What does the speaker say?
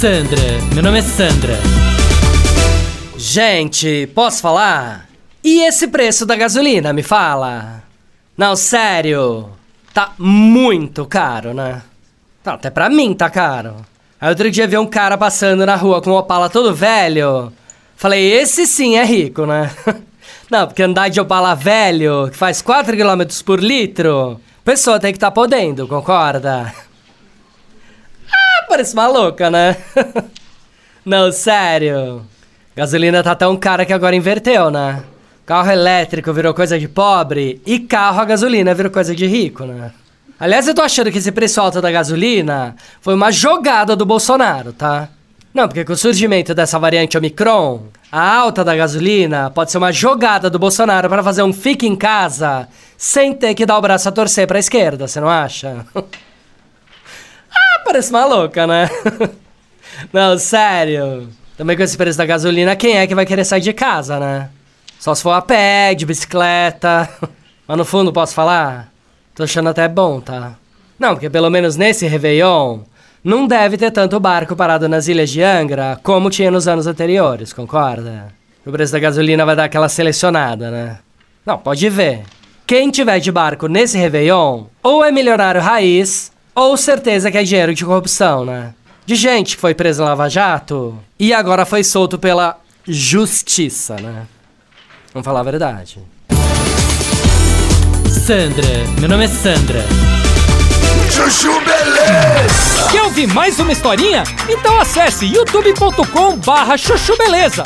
Sandra, meu nome é Sandra. Gente, posso falar? E esse preço da gasolina, me fala? Não, sério. Tá muito caro, né? Não, até pra mim tá caro. Aí outro dia vi um cara passando na rua com um Opala todo velho. Falei, esse sim é rico, né? Não, porque andar de Opala velho, que faz 4 km por litro, pessoa tem que estar tá podendo, concorda? Parece maluca, né? Não, sério. Gasolina tá tão cara que agora inverteu, né? Carro elétrico virou coisa de pobre e carro a gasolina virou coisa de rico, né? Aliás, eu tô achando que esse preço alto da gasolina foi uma jogada do Bolsonaro, tá? Não, porque com o surgimento dessa variante Omicron, a alta da gasolina pode ser uma jogada do Bolsonaro para fazer um fique em casa sem ter que dar o braço a torcer pra esquerda, você não acha? parece maluca, né? não, sério. Também com esse preço da gasolina, quem é que vai querer sair de casa, né? Só se for a pé, de bicicleta. Mas no fundo, posso falar? Tô achando até bom, tá? Não, porque pelo menos nesse Réveillon, não deve ter tanto barco parado nas ilhas de Angra como tinha nos anos anteriores, concorda? O preço da gasolina vai dar aquela selecionada, né? Não, pode ver. Quem tiver de barco nesse Réveillon, ou é milionário raiz, ou certeza que é dinheiro de corrupção, né? De gente que foi presa em Lava Jato e agora foi solto pela justiça, né? Vamos falar a verdade. Sandra, meu nome é Sandra. Chuchu Beleza! Quer ouvir mais uma historinha? Então acesse youtube.com barra chuchu beleza.